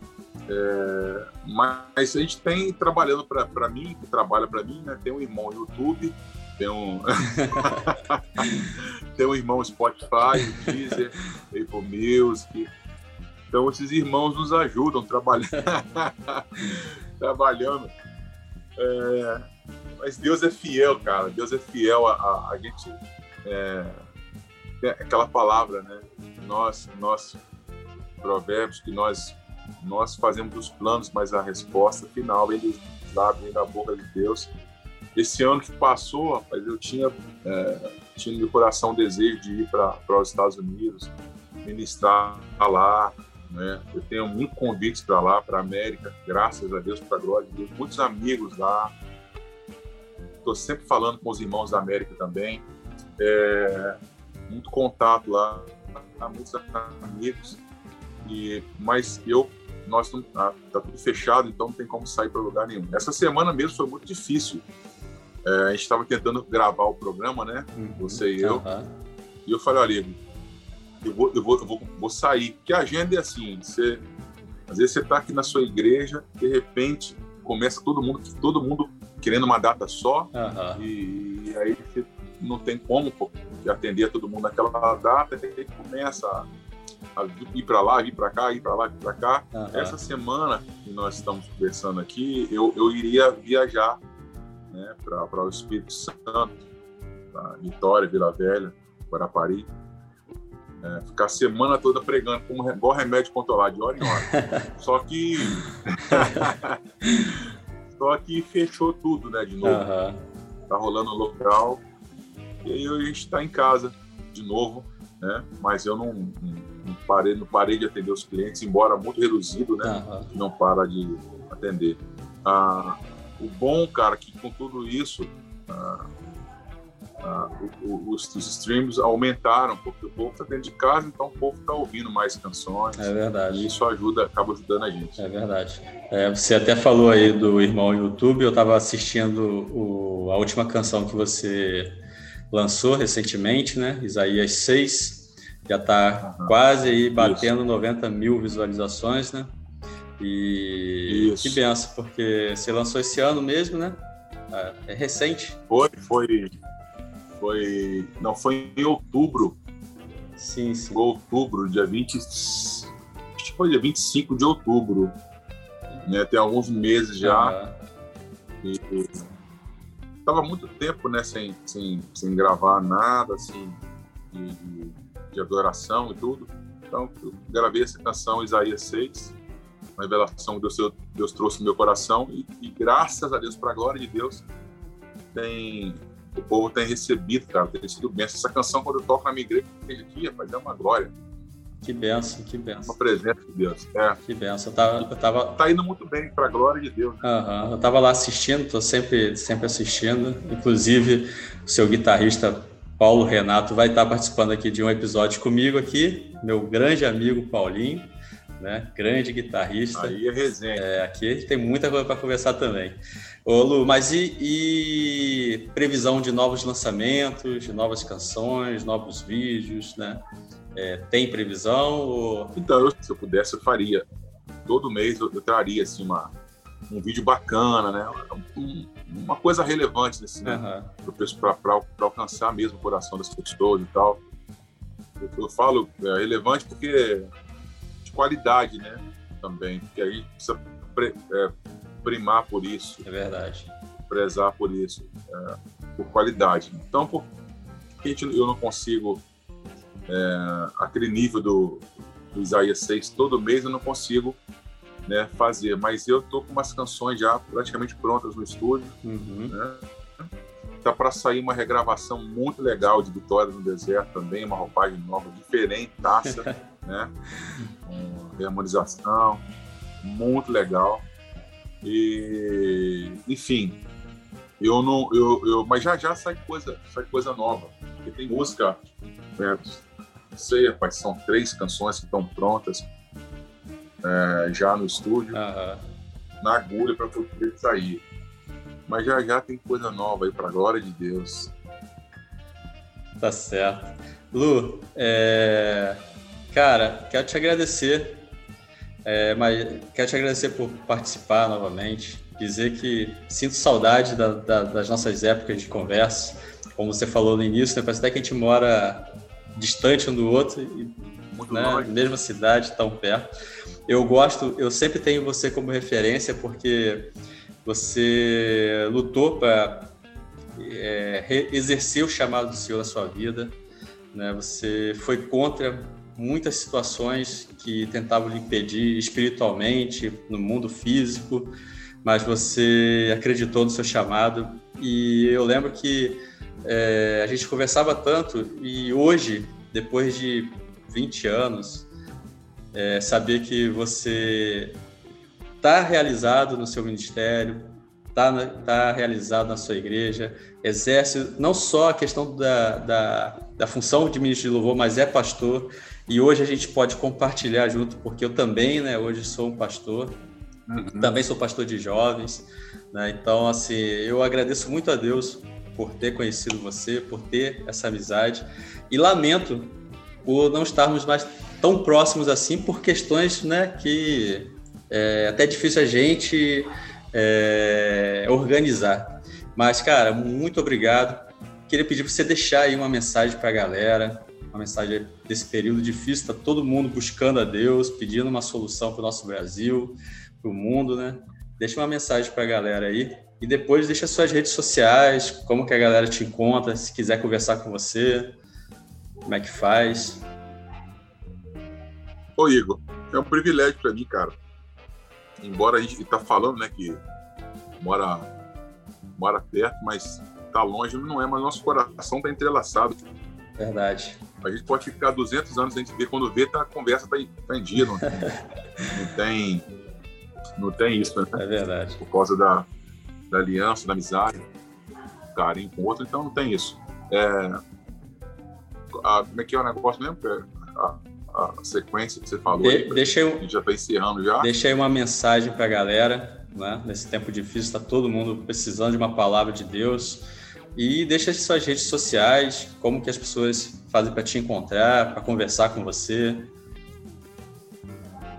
É, mas a gente tem trabalhando para mim, que trabalha para mim, né? Tem um irmão no YouTube Tem um, <laughs> tem um irmão Spotify, Deezer, Apple Music. Então esses irmãos nos ajudam trabalhando. <laughs> trabalhando. É, mas Deus é fiel, cara. Deus é fiel a, a, a gente. É, aquela palavra, né? Nós, nós, provérbios que nós nós fazemos os planos, mas a resposta final vem dos lábios, da boca de Deus. Esse ano que passou, rapaz, eu tinha, é, tinha no coração o desejo de ir para os Estados Unidos, ministrar lá. Né? Eu tenho muitos convites para lá, para América, graças a Deus, para a glória de Deus. Muitos amigos lá. Estou sempre falando com os irmãos da América também. É, muito contato lá, muitos amigos. E, mas eu, nós não, tá, tá tudo fechado, então não tem como sair para lugar nenhum. Essa semana mesmo foi muito difícil. É, a gente estava tentando gravar o programa, né? Uhum. Você e eu. Uhum. E eu falei, olha, eu vou, eu vou, eu vou, vou sair. Porque a agenda é assim, você, às vezes você está aqui na sua igreja, de repente começa todo mundo, todo mundo querendo uma data só, uhum. e, e, aí você não tem como atender todo mundo naquela data, e aí começa a ir para lá, ir para cá, ir para lá, ir para cá. Uhum. Essa semana que nós estamos conversando aqui, eu, eu iria viajar né, para o Espírito Santo, para Vitória, Vila Velha, Guarapari. É, ficar a semana toda pregando como igual remédio controlado, de hora em hora. <laughs> Só que. <laughs> Só que fechou tudo, né, de novo. Uhum. Tá rolando local. E aí a gente está em casa de novo, né? Mas eu não, não não parei, não parei de atender os clientes, embora muito reduzido, né? Uhum. Não para de atender. Ah, o bom, cara, que com tudo isso, ah, ah, os, os, streams aumentaram, porque o povo está dentro de casa, então o povo está ouvindo mais canções. É verdade. E isso ajuda, acaba ajudando a gente. É verdade. É, você até falou aí do irmão YouTube, eu estava assistindo o, a última canção que você lançou recentemente, né? Isaías 6 já está uhum. quase aí batendo Isso. 90 mil visualizações, né? E Isso. que benção, porque você lançou esse ano mesmo, né? É, é recente. Foi, foi. Foi. Não, foi em outubro. Sim, sim. Foi outubro, dia 20. Acho que foi dia 25 de outubro. Né? Tem alguns meses já. Uhum. E, tava muito tempo, né, sem, sem, sem gravar nada, assim. E, de adoração e tudo. Então, eu gravei essa canção Isaías 6, uma revelação que Deus, Deus trouxe no meu coração e, e graças a Deus, para a glória de Deus, tem, o povo tem recebido, cara, tem sido bem. Essa canção, quando eu toco na minha igreja rapaz, é uma glória. Que benção, que benção. Uma presença de Deus. É. Que benção. Eu tava, eu tava... Tá indo muito bem, para a glória de Deus. Uhum. Eu tava lá assistindo, tô sempre, sempre assistindo. Inclusive, o seu guitarrista Paulo Renato vai estar participando aqui de um episódio comigo aqui, meu grande amigo Paulinho, né? Grande guitarrista. Aí é resenha. É, aqui tem muita coisa para conversar também. Ô Lu, mas e, e, previsão de novos lançamentos, de novas canções, novos vídeos, né? É, tem previsão? Ou... Então, eu, se eu pudesse, eu faria. Todo mês eu, eu traria assim, uma, um vídeo bacana, né? Um, uma coisa relevante assim, né? para alcançar mesmo o coração das pessoas e tal. Eu, eu falo é, relevante porque de qualidade, né? Também, porque aí precisa pre, é, primar por isso. É verdade. Prezar por isso, é, por qualidade. Então, por que eu não consigo é, aquele nível do, do Isaías 6 todo mês, eu não consigo né, fazer. Mas eu tô com umas canções já praticamente prontas no estúdio. Uhum. Né? Tá para sair uma regravação muito legal de Vitória no Deserto também, uma roupagem nova, diferente, taça, <laughs> né? Com harmonização, muito legal. E, enfim, eu não, eu, eu, mas já já sai coisa, sai coisa nova. Porque tem música, né, sei, rapaz, são três canções que estão prontas é, já no estúdio, uhum. na agulha para poder sair. Mas já já tem coisa nova aí, para glória de Deus. Tá certo. Lu, é... cara, quero te agradecer É, mas quero te agradecer por participar novamente, dizer que sinto saudade da, da, das nossas épocas de conversa. Como você falou no início, né, parece até que a gente mora distante um do outro, e, né, mesma cidade, tão perto. Eu gosto, eu sempre tenho você como referência porque você lutou para é, exercer o chamado do Senhor na sua vida, né? Você foi contra muitas situações que tentavam lhe impedir espiritualmente, no mundo físico, mas você acreditou no seu chamado. E eu lembro que é, a gente conversava tanto e hoje, depois de 20 anos, é, saber que você está realizado no seu ministério, está tá realizado na sua igreja, exerce não só a questão da, da, da função de ministro de louvor, mas é pastor. E hoje a gente pode compartilhar junto, porque eu também, né, hoje sou um pastor, uhum. também sou pastor de jovens, né, então, assim, eu agradeço muito a Deus por ter conhecido você, por ter essa amizade, e lamento por não estarmos mais tão próximos assim, por questões, né, que é até difícil a gente é, organizar. Mas, cara, muito obrigado. Queria pedir para você deixar aí uma mensagem para a galera, uma mensagem desse período difícil, está todo mundo buscando a Deus, pedindo uma solução para o nosso Brasil, para o mundo, né? Deixa uma mensagem para a galera aí e depois deixa suas redes sociais, como que a galera te encontra, se quiser conversar com você, como é que faz. Ô Igor, é um privilégio para mim, cara. Embora a gente está falando, né, que mora mora perto, mas tá longe, não é, mas nosso coração tá entrelaçado. Verdade. A gente pode ficar 200 anos, a gente vê, quando vê, tá, a conversa tá, tá em dia, não, não, <laughs> tem, não tem isso, né? É verdade. Por causa da, da aliança, da amizade, carinho com o outro, então não tem isso. É, a, como é que é o negócio mesmo? É, a, a sequência que você falou. De, aí, a gente já está encerrando já. Deixa aí uma mensagem para a galera. Né? Nesse tempo difícil, está todo mundo precisando de uma palavra de Deus. E deixa as suas redes sociais, como que as pessoas fazem para te encontrar, para conversar com você.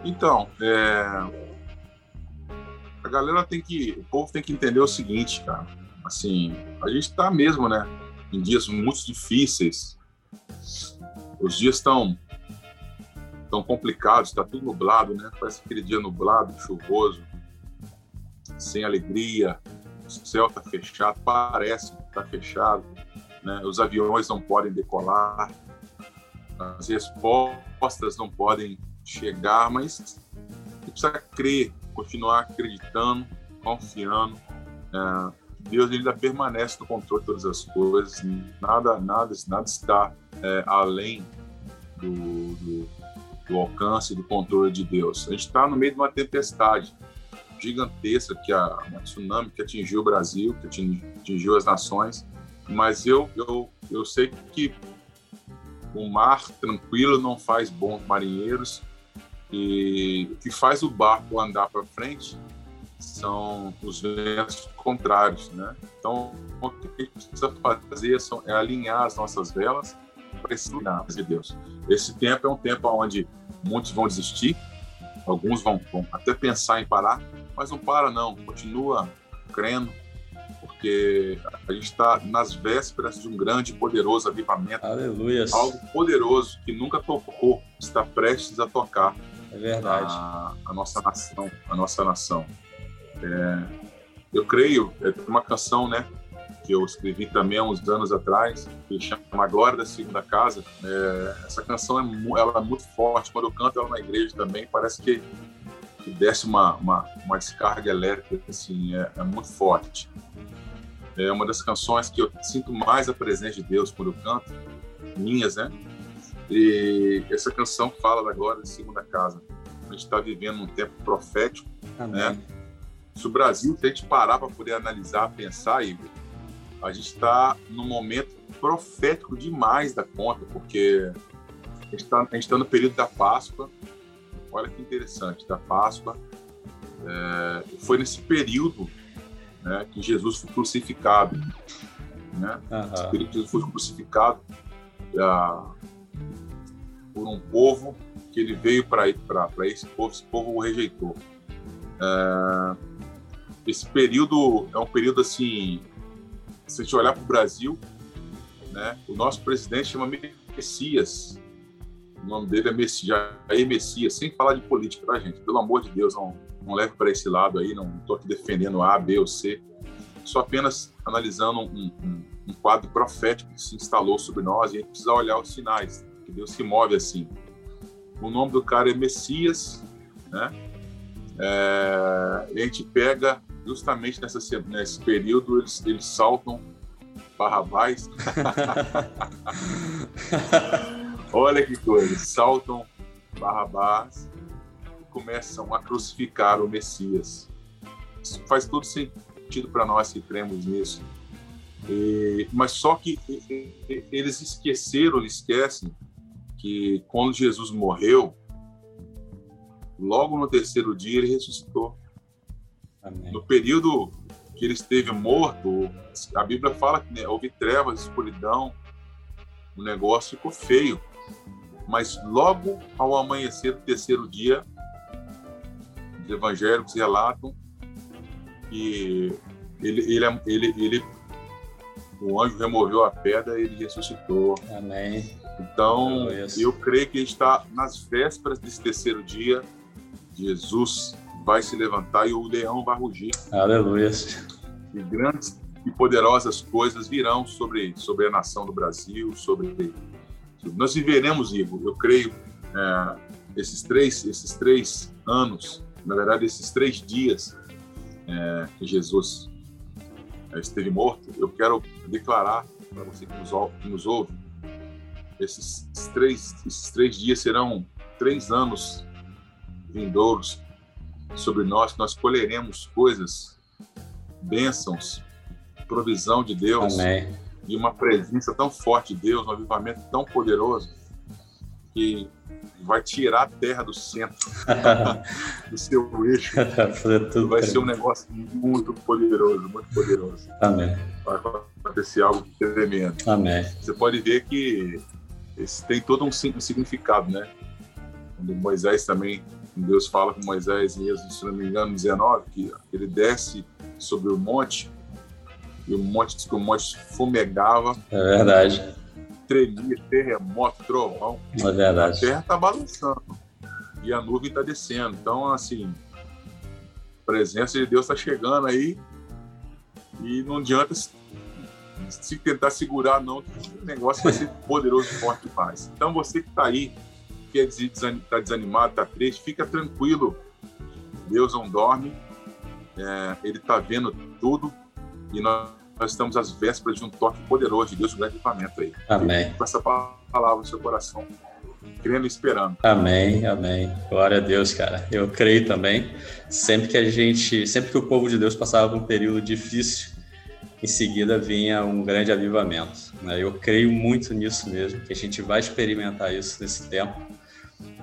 Então, é... a galera tem que, o povo tem que entender o seguinte, cara. Assim, a gente está mesmo, né, em dias muito difíceis. Os dias estão tão complicados, está tudo nublado, né? Parece aquele dia nublado, chuvoso, sem alegria, o céu está fechado, parece que está fechado, né? os aviões não podem decolar, as respostas não podem chegar, mas precisa crer, continuar acreditando, confiando. É, Deus ainda permanece no controle de todas as coisas, nada, nada, nada está é, além do, do, do alcance, do controle de Deus. A gente está no meio de uma tempestade, gigantesca, que é uma tsunami que atingiu o Brasil, que atingiu as nações, mas eu, eu, eu sei que o mar tranquilo não faz bons marinheiros e o que faz o barco andar para frente são os ventos contrários, né? Então, o que a gente precisa fazer é alinhar as nossas velas para esse de Deus. Esse tempo é um tempo onde muitos vão desistir, alguns vão, vão até pensar em parar, mas não para não, continua crendo, porque a gente está nas vésperas de um grande e poderoso avivamento. Aleluia. Algo poderoso que nunca tocou, está prestes a tocar. É verdade. A, a nossa nação, a nossa nação. É, eu creio, é uma canção, né, que eu escrevi também há uns anos atrás, que chama Glória da Segunda Casa. É, essa canção é, ela é muito forte. Quando eu canto ela na igreja também, parece que que desce uma, uma, uma descarga elétrica, assim, é, é, muito forte. É uma das canções que eu sinto mais a presença de Deus quando eu canto, minhas, né? E essa canção fala da glória de segunda casa. A gente está vivendo um tempo profético, Amém. né? Se o Brasil, se a gente parar para poder analisar, pensar, Igor, a gente está num momento profético demais da conta, porque a gente está tá no período da Páscoa, Olha que interessante, da Páscoa. É, foi nesse período né, que Jesus foi crucificado. Né? Uhum. Esse período que Jesus foi crucificado uh, por um povo que ele veio para esse povo, esse povo o rejeitou. É, esse período é um período assim, se a gente olhar para o Brasil, né, o nosso presidente chama Messias. O nome dele é Messias, Jair Messias, sem falar de política, tá, gente? Pelo amor de Deus, não, não leve para esse lado aí, não estou aqui defendendo A, B ou C, só apenas analisando um, um, um, quadro profético que se instalou sobre nós e a gente precisa olhar os sinais, que Deus se move assim. O nome do cara é Messias, né? É, a gente pega justamente nessa, nesse período, eles, eles saltam Barrabás. <laughs> Olha que coisa, eles saltam Barrabás e começam a crucificar o Messias. Isso faz todo sentido para nós que cremos nisso. E, mas só que eles esqueceram, eles esquecem que quando Jesus morreu, logo no terceiro dia ele ressuscitou. Amém. No período que ele esteve morto, a Bíblia fala que né, houve trevas, escuridão, o negócio ficou feio. Mas logo ao amanhecer do terceiro dia, os evangélicos relatam que ele, ele, ele, ele o anjo removeu a pedra e ele ressuscitou. Amém. Então, eu creio que a gente está nas vésperas desse terceiro dia. Jesus vai se levantar e o leão vai rugir. Aleluia. E grandes e poderosas coisas virão sobre, sobre a nação do Brasil, sobre, nós viveremos, Igor, eu creio, é, esses três esses três anos, na verdade, esses três dias é, que Jesus é, esteve morto, eu quero declarar para você que nos, que nos ouve, esses três, esses três dias serão três anos vindouros sobre nós, que nós colheremos coisas, bênçãos, provisão de Deus Amém. e uma presença tão forte de Deus, um avivamento tão poderoso que vai tirar a terra do centro <laughs> do seu eixo. vai ser um negócio muito poderoso, muito poderoso. Amém. Vai acontecer algo tremendo. Amém. Você pode ver que esse tem todo um significado, né? Quando Moisés também Deus fala com Moisés em Êxodo, se não me engano, 19, que ele desce sobre o monte e o monte diz que o monte fumegava. É verdade. Tremia, terremoto, trovão. É verdade. A terra está balançando e a nuvem está descendo. Então, assim, a presença de Deus está chegando aí e não adianta se tentar segurar, não, o negócio vai ser poderoso e forte demais. Então, você que está aí, que está desanimado, está triste, fica tranquilo. Deus não dorme, é, Ele está vendo tudo e nós, nós, estamos às vésperas de um toque poderoso de Deus, um grande equipamento aí. Amém. Com essa palavra no seu coração, crendo e esperando. Amém, amém. Glória a Deus, cara. Eu creio também. Sempre que a gente, sempre que o povo de Deus passava por um período difícil, em seguida vinha um grande avivamento. Né? Eu creio muito nisso mesmo, que a gente vai experimentar isso nesse tempo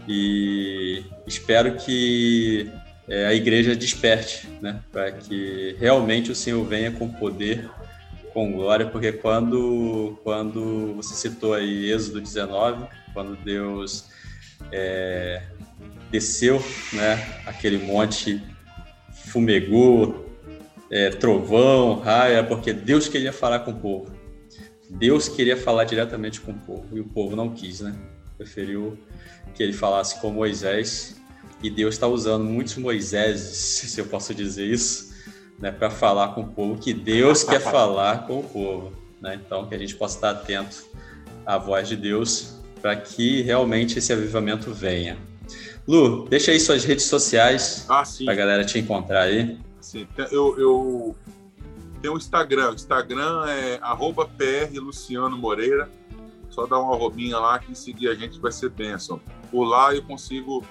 e espero que é, a igreja desperte, né, para que realmente o Senhor venha com poder, com glória, porque quando, quando você citou aí Êxodo 19, quando Deus é, desceu, né, aquele monte fumegou, é, trovão, raia, porque Deus queria falar com o povo. Deus queria falar diretamente com o povo e o povo não quis, né? Preferiu que ele falasse com Moisés, e Deus está usando muitos Moiséses, <laughs> se eu posso dizer isso, né, para falar com o povo, que Deus quer <laughs> falar com o povo. Né? Então, que a gente possa estar atento à voz de Deus para que realmente esse avivamento venha. Lu, deixa aí suas redes sociais ah, para a galera te encontrar aí. Sim, eu, eu tenho o Instagram. O Instagram é arroba PR Luciano Moreira. Só dá uma arrobinha lá que seguir a gente vai ser bênção. Por lá eu consigo,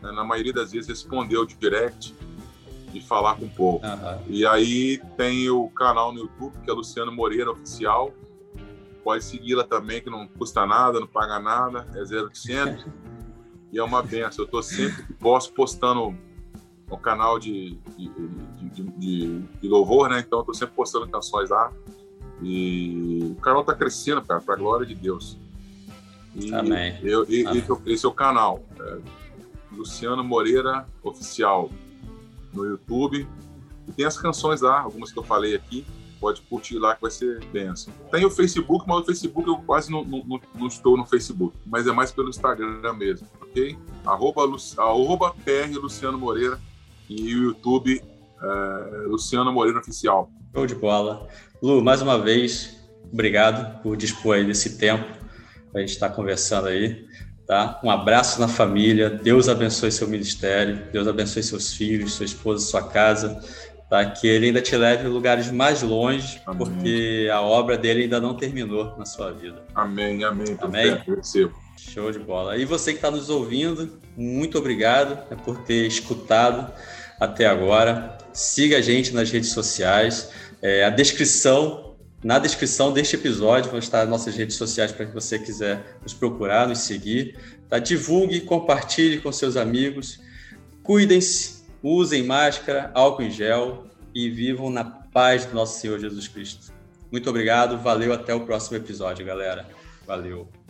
né, na maioria das vezes, responder o direct e falar com o povo. Uhum. E aí tem o canal no YouTube, que é Luciano Moreira Oficial. Pode segui-la também, que não custa nada, não paga nada, é 0800. <laughs> e é uma benção. Eu estou sempre que posso postando no canal de, de, de, de, louvor, né? Então eu estou sempre postando canções lá. E o canal está crescendo, cara, para a glória de Deus. E Amém. Eu, e, Amém. Esse é o canal. É Luciano Moreira Oficial no YouTube. E tem as canções lá, algumas que eu falei aqui. Pode curtir lá que vai ser benção. Tem o Facebook, mas o Facebook eu quase não, não, não estou no Facebook. Mas é mais pelo Instagram mesmo, ok? Arroba, arroba PR Luciano Moreira e o YouTube é, Luciano Moreira Oficial. Show de bola. Lu, mais uma vez, obrigado por dispor aí desse tempo para a gente estar conversando aí. Tá? Um abraço na família, Deus abençoe seu ministério, Deus abençoe seus filhos, sua esposa, sua casa, tá? que ele ainda te leve a lugares mais longe, amém. porque a obra dele ainda não terminou na sua vida. Amém, amém. Amém. Show de bola. E você que está nos ouvindo, muito obrigado né, por ter escutado até agora. Siga a gente nas redes sociais. É, a descrição na descrição deste episódio vão estar nossas redes sociais para que você quiser nos procurar, nos seguir. Tá? Divulgue, compartilhe com seus amigos. Cuidem-se, usem máscara, álcool em gel e vivam na paz do nosso Senhor Jesus Cristo. Muito obrigado, valeu, até o próximo episódio, galera. Valeu.